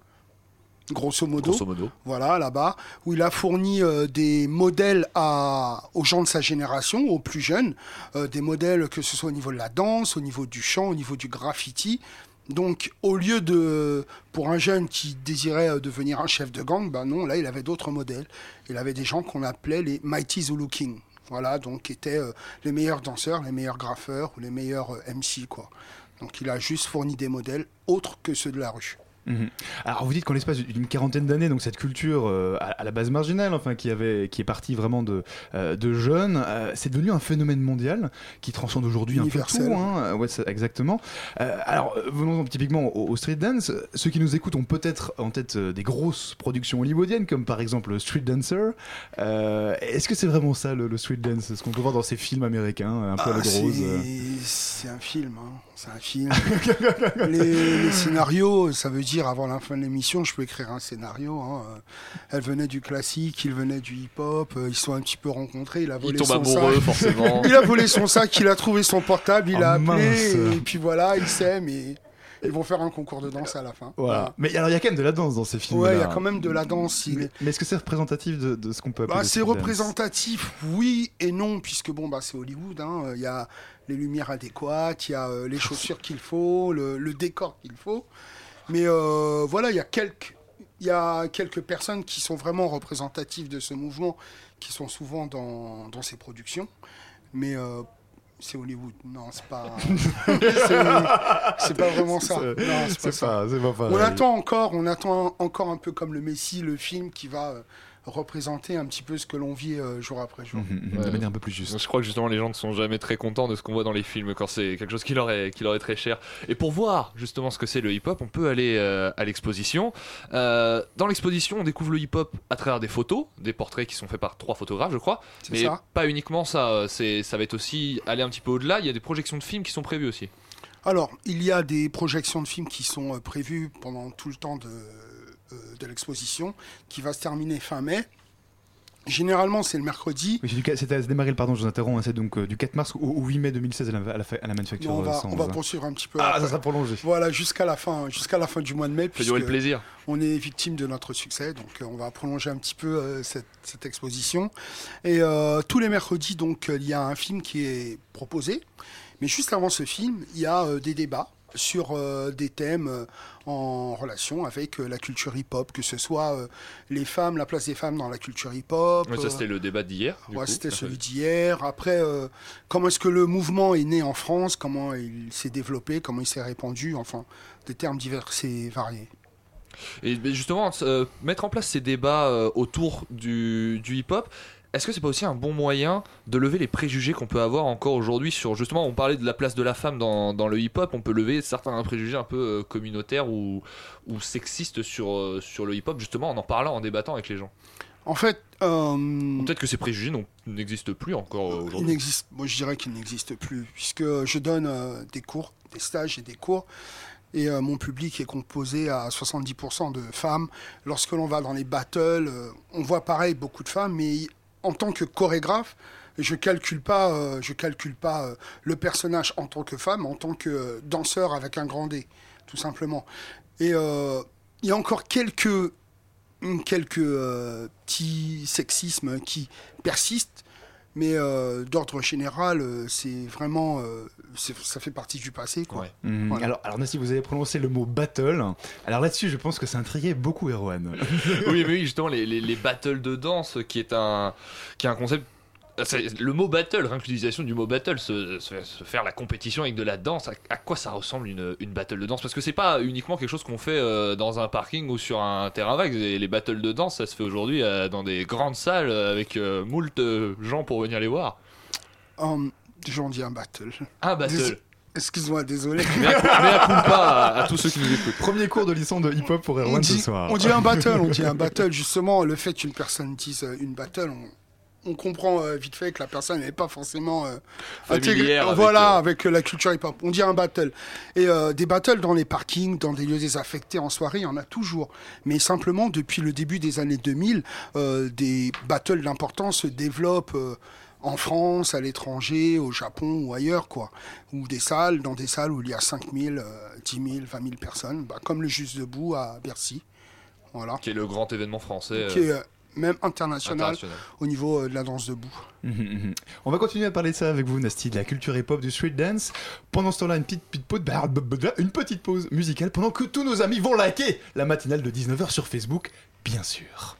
grosso modo. Grosso modo. Voilà, là-bas, où il a fourni euh, des modèles à, aux gens de sa génération, aux plus jeunes, des modèles que ce soit au niveau de la danse, au niveau du chant, au niveau du graffiti. Donc, au lieu de, pour un jeune qui désirait devenir un chef de gang, ben non, là, il avait d'autres modèles. Il avait des gens qu'on appelait les Mighty Zulu King. Voilà, donc qui étaient euh, les meilleurs danseurs, les meilleurs graffeurs les meilleurs euh, MC, quoi. Donc, il a juste fourni des modèles autres que ceux de la rue. Mhm. Alors vous dites qu'en l'espace d'une quarantaine d'années, donc cette culture euh, à, à la base marginale, enfin qui avait, qui est partie vraiment de, euh, de jeunes, euh, c'est devenu un phénomène mondial qui transcende aujourd'hui un peu tout. hein. Ouais, exactement. Alors venons typiquement au, au street dance. Ceux qui nous écoutent ont peut-être en tête des grosses productions hollywoodiennes, comme par exemple Street Dancer. Est-ce que c'est vraiment ça le, le street dance? Ce qu'on peut voir dans ces films américains, un peu à Ah, la c'est- grosse. euh? C'est un film, hein. C'est un film. les, les scénarios, ça veut dire avant la fin de l'émission, je peux écrire un scénario. hein. Elle venait du classique, il venait du hip-hop, euh, ils se sont un petit peu rencontrés, il a volé son amoureux, sac. forcément. il a volé son sac, il a trouvé son portable, il Oh, a appelé, mince. et puis voilà, ils s'aiment et ils vont faire un concours de danse à la fin. Voilà. Mais alors il y a quand même de la danse dans ces films. Ouais, il y a quand même de la danse. il Mais, est- mais est-ce que c'est représentatif de, de ce qu'on peut appeler Bah, le c'est représentatif, oui et non, puisque bon, bah, c'est Hollywood. hein, euh, Il y a les lumières adéquates, il y a euh, les chaussures qu'il faut, le, le décor qu'il faut. Mais euh, voilà, il y a quelques. Il y a quelques personnes qui sont vraiment représentatives de ce mouvement, qui sont souvent dans, dans ces productions. Mais euh, c'est Hollywood. Non, c'est pas. c'est pas vraiment ça. C'est- Non, c'est pas pas- pas. On attend encore, on attend encore un peu comme le Messi, le film qui va euh, représenter un petit peu ce que l'on vit euh, jour après jour. de manière un peu plus juste. Je crois que justement les gens ne sont jamais très contents de ce qu'on voit dans les films quand c'est quelque chose qui leur, est, qui leur est très cher. Et pour voir justement ce que c'est le hip-hop, on peut aller euh, à l'exposition. Euh, dans l'exposition, on découvre le hip-hop à travers des photos, des portraits qui sont faits par trois photographes, je crois. C'est Mais ça. pas uniquement ça, ça va être aussi aller un petit peu au-delà. Il y a des projections de films qui sont prévues aussi. Alors, il y a des projections de films qui sont prévues pendant tout le temps de, de l'exposition, qui va se terminer fin mai. Généralement, c'est le mercredi. Oui, c'était à se démarrer, pardon, je vous interromps, hein, c'est donc euh, du 4 mars au, au 8 mai 2016 à la, à la fa- à la manufacture Non, on, euh, va, 111, on va hein. poursuivre un petit peu. Ah, après. ça sera prolongé. Voilà, jusqu'à la fin, jusqu'à la fin du mois de mai. Durer le puisque plaisir. On est victime de notre succès, donc euh, on va prolonger un petit peu euh, cette, cette exposition. Et euh, tous les mercredis, donc, euh, il y a un film qui est proposé. Mais juste avant ce film, il y a euh, des débats sur euh, des thèmes euh, en relation avec euh, la culture hip-hop, que ce soit les femmes, la place des femmes dans la culture hip-hop. Ouais, ça, c'était le débat d'hier. Ouais, c'était celui d'hier. Après, comment est-ce que le mouvement est né en France? Comment il s'est développé? Comment il s'est répandu? Enfin, des termes divers et variés. Et justement, euh, mettre en place ces débats euh, autour du, du hip-hop, est-ce que c'est pas aussi un bon moyen de lever les préjugés qu'on peut avoir encore aujourd'hui sur justement, on parlait de la place de la femme dans, dans le hip-hop, on peut lever certains préjugés un peu euh, communautaires ou, ou sexistes sur, euh, sur le hip-hop justement en en parlant, en débattant avec les gens? En fait, euh, Peut-être que ces préjugés n'existent plus encore aujourd'hui. moi je dirais qu'il n'existe plus, puisque je donne euh, des cours, des stages et des cours, et euh, mon public est composé à 70% de femmes. Lorsque l'on va dans les battles, euh, on voit pareil beaucoup de femmes, mais en tant que chorégraphe, je calcule pas, euh, je calcule pas euh, le personnage en tant que femme, en tant que danseur avec un grand D, tout simplement. Et euh, il y a encore quelques quelques euh, petits sexismes qui persistent, mais euh, d'ordre général, euh, c'est vraiment, euh, ça fait partie du passé. Quoi. Mhm. Voilà. Alors, alors Nassi, vous avez prononcé le mot battle. Alors là-dessus, je pense que ça intriguait beaucoup Erwan. oui, mais oui, justement, les, les, les battles de danse, qui est un, qui est un concept. Le mot battle, rien que l'utilisation du mot battle, se, se- se faire la compétition avec de la danse, à, à quoi ça ressemble une, une battle de danse? Parce que c'est pas uniquement quelque chose qu'on fait euh, dans un parking ou sur un terrain vague. Les, les battles de danse, ça se fait aujourd'hui euh, dans des grandes salles euh, avec euh, moult euh, gens pour venir les voir. Hum, J'en dis un battle. Un battle. Dés- Excuse-moi, désolé. Cu- mea culpa à, à tous ceux qui nous écoutent. Premier cours de licence de hip-hop pour Erwan ce soir. on dit un battle, on dit un battle. Justement, le fait qu'une personne dise une battle, on, on comprend euh, vite fait que la personne n'est pas forcément euh, intégrée- avec, voilà, euh, avec la culture hip-hop. On dit un battle. Et des battles dans les parkings, dans des lieux désaffectés en soirée, il y en a toujours. Mais simplement, depuis le début des années 2000, euh, des battles d'importance se développent. en France, à l'étranger, au Japon ou ailleurs, quoi. Ou des salles, dans des salles où il y a 5 000, euh, 10 000, 20 000 personnes, bah, comme le Juste Debout à Bercy. Voilà. Qui est le grand événement français. Qui est même international, International. au niveau euh, de la danse debout. Mhm, mhm. On va continuer à parler de ça avec vous, Nasty, de la culture hip-hop, du street dance. Pendant ce temps-là, une petite, petite pause, bah, bah, bah, une petite pause musicale pendant que tous nos amis vont liker la matinale de 19h sur Facebook, bien sûr.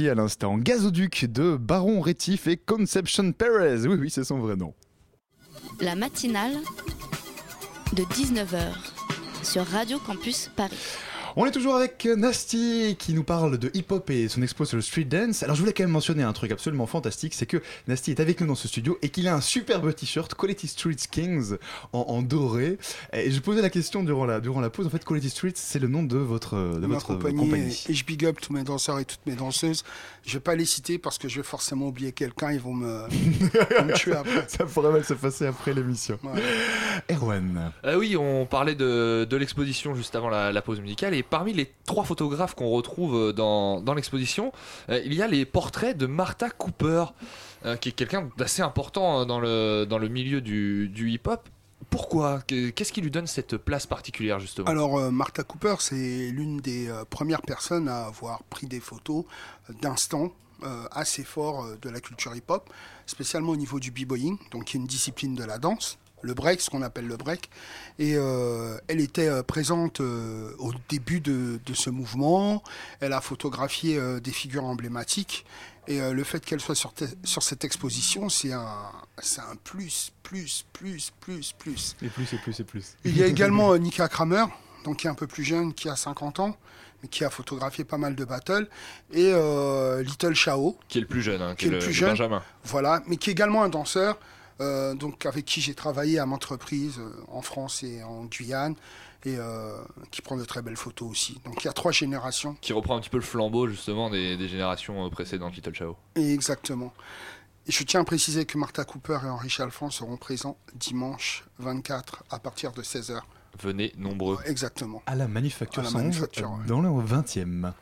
À l'instant Gazoduc de Baron Rétif et Conception Perez. Oui, oui, c'est son vrai nom. La matinale de 19h sur Radio Campus Paris. On est toujours avec Nasty qui nous parle de hip-hop et son expo sur le street dance. Alors je voulais quand même mentionner un truc absolument fantastique, c'est que Nasty est avec nous dans ce studio et qu'il a un superbe t-shirt Quality Streets Kings en, en doré. Et je posais la question durant la, durant la pause, en fait Quality Streets c'est le nom de votre, de ma votre compagnie, compagnie. Et je big up tous mes danseurs et toutes mes danseuses. Je vais pas les citer parce que je vais forcément oublier quelqu'un, ils vont me, tuer après. Ça pourrait mal se passer après l'émission. Erwan. Euh, oui, on parlait de, de l'exposition juste avant la, la pause musicale et parmi les trois photographes qu'on retrouve euh, dans, l'exposition, euh, il y a les portraits de Martha Cooper, euh, qui est quelqu'un d'assez important euh, dans le, milieu du, hip-hop. Pourquoi? Que- Qu'est-ce qui lui donne cette place particulière justement? Alors, euh, Martha Cooper, c'est l'une des premières personnes à avoir pris des photos euh, d'instants assez forts de la culture hip-hop, spécialement au niveau du b-boying, donc qui est une discipline de la danse, le break, ce qu'on appelle le break. Et euh, elle était euh, présente euh, au début de, de ce mouvement. Elle a photographié euh, des figures emblématiques. Et euh, le fait qu'elle soit sur, te- sur cette exposition, c'est un, c'est un plus, plus, plus, plus, plus. Et plus, et plus, et plus. Il y a également euh, Nika Kramer, donc qui est un peu plus jeune, qui a 50 ans, mais qui a photographié pas mal de battles. Et euh, Little Chao, Qui est le plus jeune, hein, qui est le plus jeune, Benjamin. voilà, mais qui est également un danseur, euh, donc avec qui j'ai travaillé à maintes reprises euh, en France et en Guyane, et euh, qui prend de très belles photos aussi. Donc il y a trois générations. Qui reprend un petit peu le flambeau justement des, des générations précédentes, Little Chao. Exactement. Et je tiens à préciser que Martha Cooper et Henri Chalfant seront présents dimanche 24 à partir de 16h. Venez nombreux. Exactement. À la Manufacture À la 111, Manufacture, ouais. dans le 20e.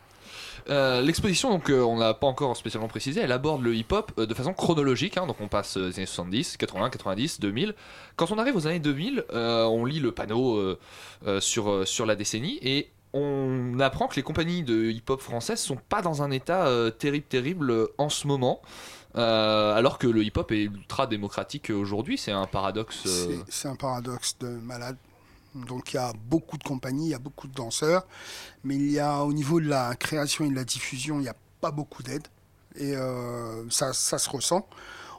Euh, L'exposition, donc euh, on n'a pas encore spécialement précisé, elle aborde le hip-hop euh, de façon chronologique. hein, donc on passe euh, des années 70, 80, 90, 2000. Quand on arrive aux années 2000, euh, on lit le panneau euh, euh, sur, euh, sur la décennie et on apprend que les compagnies de hip-hop françaises sont pas dans un état euh, terrible, terrible euh, en ce moment. Euh, alors que le hip-hop est ultra démocratique aujourd'hui, c'est un paradoxe. euh, C'est un paradoxe de malade. Donc il y a beaucoup de compagnies, il y a beaucoup de danseurs, mais il y a au niveau de la création et de la diffusion, il n'y a pas beaucoup d'aide. Et euh, ça, ça se ressent.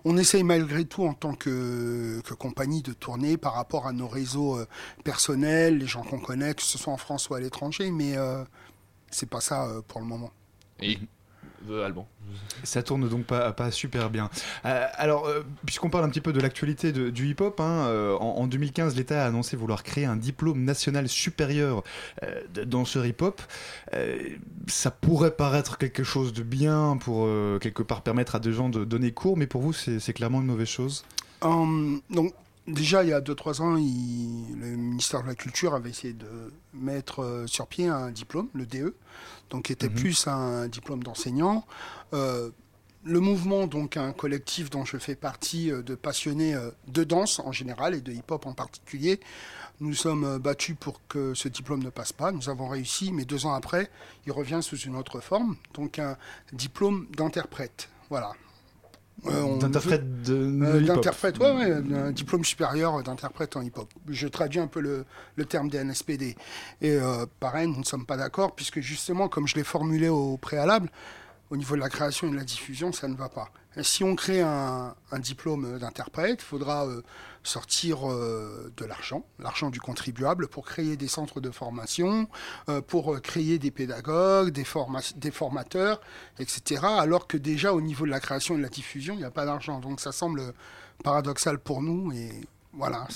On essaye malgré tout en tant que, compagnie de tourner par rapport à nos réseaux euh, personnels, les gens qu'on connaît, que ce soit en France ou à l'étranger, mais euh, c'est pas ça euh, pour le moment. Euh, Alban. Ça tourne donc pas, pas super bien. Euh, alors, euh, puisqu'on parle un petit peu de l'actualité du hip-hop, hein, euh, en, en 2015, l'État a annoncé vouloir créer un diplôme national supérieur euh, de danseur hip-hop. Euh, ça pourrait paraître quelque chose de bien pour euh, quelque part permettre à des gens de donner cours, mais pour vous, c'est clairement une mauvaise chose? Hum, donc, déjà, il y a 2-3 ans, il- le ministère de la Culture avait essayé de mettre euh, sur pied un diplôme, le DE, donc qui était Mhm. plus un diplôme d'enseignant. Euh, le mouvement, donc un collectif dont je fais partie euh, de passionnés euh, de danse en général et de hip-hop en particulier, nous sommes battus pour que ce diplôme ne passe pas. Nous avons réussi, mais deux ans après, il revient sous une autre forme, donc un diplôme d'interprète. Voilà. Euh, D'interprète de, euh, d'interprète, ouais, ouais, un diplôme supérieur d'interprète en hip-hop. Je traduis un peu le, le terme des NSPD. Et euh, pareil, nous ne sommes pas d'accord, puisque justement, comme je l'ai formulé au préalable, au niveau de la création et de la diffusion, ça ne va pas. Si on crée un, diplôme d'interprète, il faudra euh, sortir euh, de l'argent, l'argent du contribuable, pour créer des centres de formation, euh, pour créer des pédagogues, des, des formateurs, etc. Alors que déjà, au niveau de la création et de la diffusion, il n'y a pas d'argent. Donc ça semble paradoxal pour nous. Et voilà,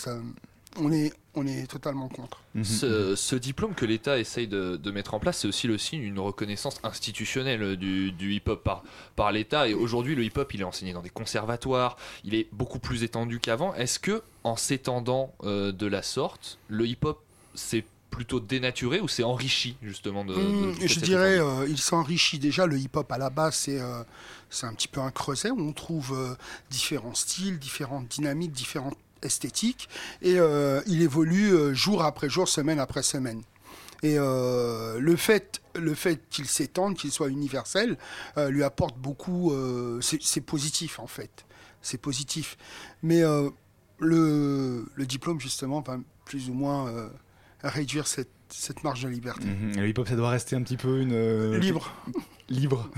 on, est, on est totalement contre. Ce, ce diplôme que l'État essaye de, de mettre en place, c'est aussi le signe d'une reconnaissance institutionnelle du, du hip-hop par, par l'État. Et aujourd'hui, le hip-hop, il est enseigné dans des conservatoires, il est beaucoup plus étendu qu'avant. Est-ce que, en s'étendant euh, de la sorte, le hip-hop s'est plutôt dénaturé ou s'est enrichi justement de, de je dirais, euh, il s'enrichit déjà. Le hip-hop à la base, c'est euh, c'est un petit peu un creuset où on trouve euh, différents styles, différentes dynamiques, différentes esthétiques, et euh, il évolue euh, jour après jour, semaine après semaine. Et euh, le fait, le fait qu'il s'étende, qu'il soit universel, lui apporte beaucoup. c'est positif en fait. C'est positif. Mais le, le diplôme, justement, va plus ou moins réduire cette, cette marge de liberté. Mmh. Le hip-hop, ça doit rester un petit peu une... Euh, Libre. Libre.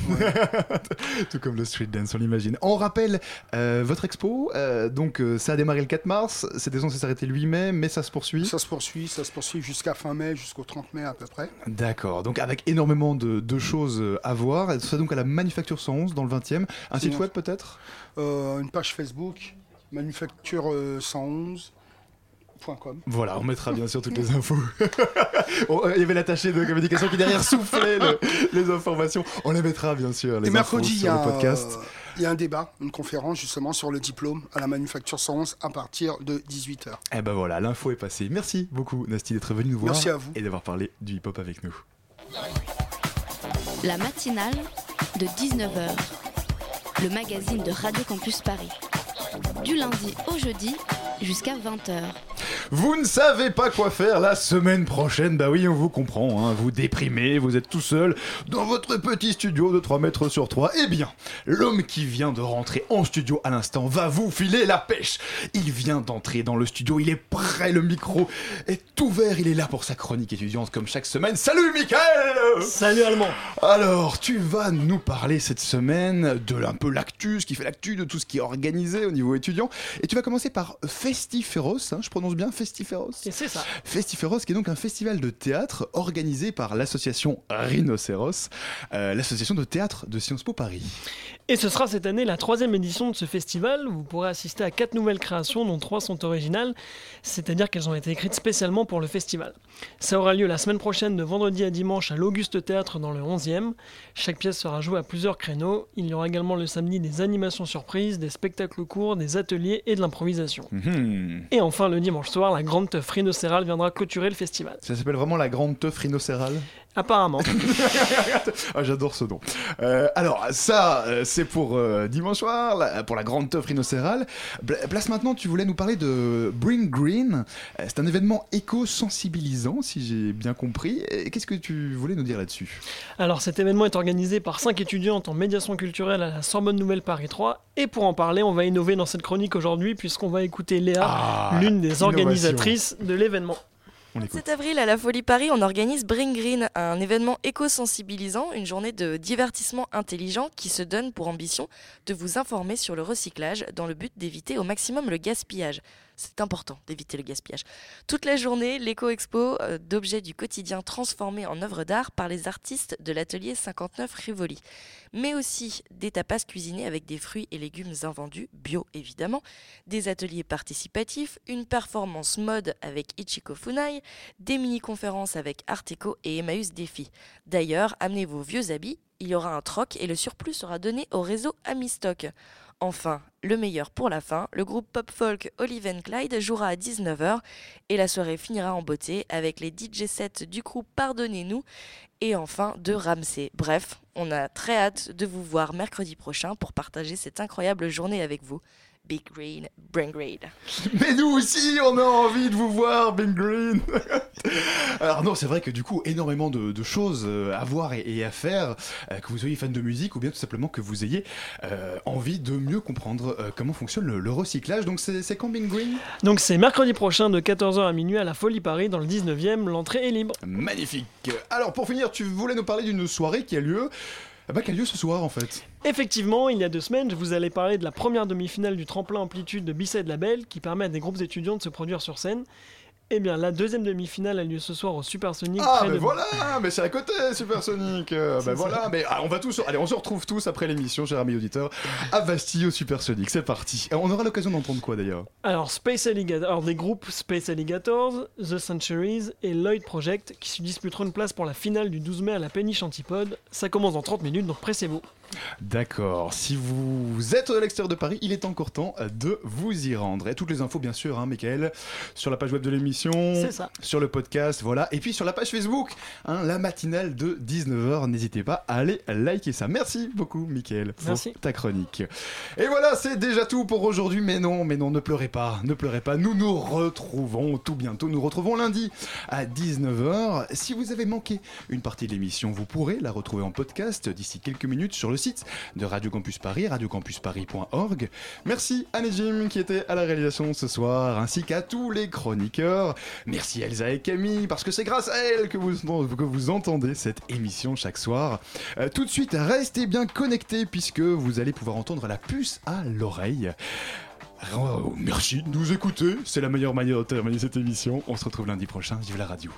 Tout comme le street dance, on l'imagine. On rappelle euh, votre expo. Euh, donc, ça a démarré le 4 mars. Cette saison s'est arrêtée le 8 mai, mais ça se poursuit. Ça se poursuit, ça se poursuit jusqu'à fin mai, jusqu'au 30 mai à peu près. D'accord. Donc, avec énormément de, choses à voir. Ça donc à la Manufacture 111 dans le 20e. Un site web peut-être? Une page Facebook, Manufacture 111. Voilà, on mettra bien sûr toutes les infos. Il y avait l'attaché de communication qui derrière soufflait les informations. On les mettra bien sûr. Les Et mercredi, sur podcast. Il y a un débat, une conférence justement sur le diplôme à la Manufacture 111 à partir de 18h. Eh et ben voilà, l'info est passée. Merci beaucoup, Nasty, d'être venu nous voir. Merci à vous. Et d'avoir parlé du hip-hop avec nous. La matinale de 19h, le magazine de Radio Campus Paris. Du lundi au jeudi jusqu'à 20h. Vous ne savez pas quoi faire la semaine prochaine Bah oui, on vous comprend, hein. vous déprimez, vous êtes tout seul dans votre petit studio de 3 mètres sur 3. Eh bien, l'homme qui vient de rentrer en studio à l'instant va vous filer la pêche. Il vient d'entrer dans le studio, il est prêt, le micro est ouvert, il est là pour sa chronique étudiante comme chaque semaine. Salut Mickaël Salut Allemand Alors, tu vas nous parler cette semaine de un peu l'actu, ce qui fait l'actu, de tout ce qui est organisé au niveau étudiant. Et tu vas commencer par Festiferos, hein, je prononce bien Festiferos Et c'est ça. Festiferos, qui est donc un festival de théâtre organisé par l'association Rhinocéros, euh, l'association de théâtre de Sciences Po Paris. Et ce sera cette année la troisième édition de ce festival. Vous pourrez assister à quatre nouvelles créations, dont trois sont originales, c'est-à-dire qu'elles ont été écrites spécialement pour le festival. Ça aura lieu la semaine prochaine de vendredi à dimanche à l'Auguste Théâtre dans le 11e. Chaque pièce sera jouée à plusieurs créneaux. Il y aura également le samedi des animations surprises, des spectacles courts, des ateliers et de l'improvisation. Mhm. Et enfin, le dimanche soir, la grande teuf rhinocérale viendra clôturer le festival. Ça s'appelle vraiment la grande teuf rhinocérale Apparemment. ah, j'adore ce nom. Euh, alors, ça, euh, c'est pour euh, dimanche soir, la- pour la grande teuf rhinocérale. Place maintenant, tu voulais nous parler de Bring Green. C'est un événement éco-sensibilisant, si j'ai bien compris. Qu'est-ce que tu voulais nous dire là-dessus? Alors cet événement est organisé par cinq étudiantes en médiation culturelle à la Sorbonne Nouvelle Paris 3 et pour en parler on va innover dans cette chronique aujourd'hui puisqu'on va écouter Léa, Ah, l'une des innovation. Organisatrices de l'événement. On 7 avril, à la Folie Paris, on organise Bring Green, un événement éco-sensibilisant, une journée de divertissement intelligent qui se donne pour ambition de vous informer sur le recyclage dans le but d'éviter au maximum le gaspillage. C'est important d'éviter le gaspillage. Toute la journée, l'éco-expo euh, d'objets du quotidien transformés en œuvres d'art par les artistes de l'atelier 59 Rivoli. Mais aussi des tapas cuisinés avec des fruits et légumes invendus, bio évidemment, des ateliers participatifs, une performance mode avec Ichiko Funai, des mini-conférences avec Arteco et Emmaüs Défi. D'ailleurs, amenez vos vieux habits, il y aura un troc et le surplus sera donné au réseau Amistock. Enfin, le meilleur pour la fin, le groupe pop-folk Olive Clyde jouera à 19h et la soirée finira en beauté avec les DJ sets du groupe Pardonnez-nous et enfin de Ramsey. Bref, on a très hâte de vous voir mercredi prochain pour partager cette incroyable journée avec vous. Big Green, Brain Grade. Mais nous aussi, on a envie de vous voir, Bing Green. Alors non, c'est vrai que du coup, énormément de, de choses euh, à voir et, et à faire, euh, que vous soyez fan de musique ou bien tout simplement que vous ayez euh, envie de mieux comprendre euh, comment fonctionne le, le recyclage. Donc c'est c'est quand Bing Green? Donc c'est mercredi prochain de 14h à minuit à la Folie Paris dans le 19e, l'entrée est libre. Magnifique. Alors pour finir, tu voulais nous parler d'une soirée qui a lieu, eh ben, qui lieu ce soir en fait. Effectivement, il y a deux semaines, je vous allais parler de la première demi-finale du tremplin amplitude de Bicêtre Label qui permet à des groupes étudiants de se produire sur scène. Eh bien, la deuxième demi-finale a lieu ce soir au Supersonic. Ah, mais de- voilà, mais c'est à côté, Supersonic. Euh, ben voilà, ça. mais ah, on va tous, allez, on se retrouve tous après l'émission, chers amis auditeurs, à Bastille au Supersonic. C'est parti. Et on aura l'occasion d'entendre quoi d'ailleurs? Alors, Space Alligator, alors des groupes Space Alligators, The Centuries et Lloyd Project qui se disputeront une place pour la finale du 12 mai à la Péniche Antipode. Ça commence dans 30 minutes, donc pressez-vous. D'accord. Si vous êtes à l'extérieur de Paris, il est encore temps de vous y rendre. Et toutes les infos, bien sûr, hein, Michael, sur la page web de l'émission, sur le podcast, voilà. Et puis sur la page Facebook, hein, la matinale de 19h. N'hésitez pas à aller liker ça. Merci beaucoup, Michael, pour Merci. ta chronique. Et voilà, c'est déjà tout pour aujourd'hui. Mais non, mais non, ne pleurez pas, ne pleurez pas. Nous nous retrouvons tout bientôt. Nous retrouvons lundi à 19h. Si vous avez manqué une partie de l'émission, vous pourrez la retrouver en podcast d'ici quelques minutes sur le site de Radio Campus Paris, radiocampusparis.org. Merci à Jim qui était à la réalisation ce soir, ainsi qu'à tous les chroniqueurs. Merci Elsa et Camille, parce que c'est grâce à elles que vous, que vous entendez cette émission chaque soir. Euh, tout de suite, restez bien connectés, puisque vous allez pouvoir entendre la puce à l'oreille. Oh, merci de nous écouter, c'est la meilleure manière de terminer cette émission. On se retrouve lundi prochain, vive la radio.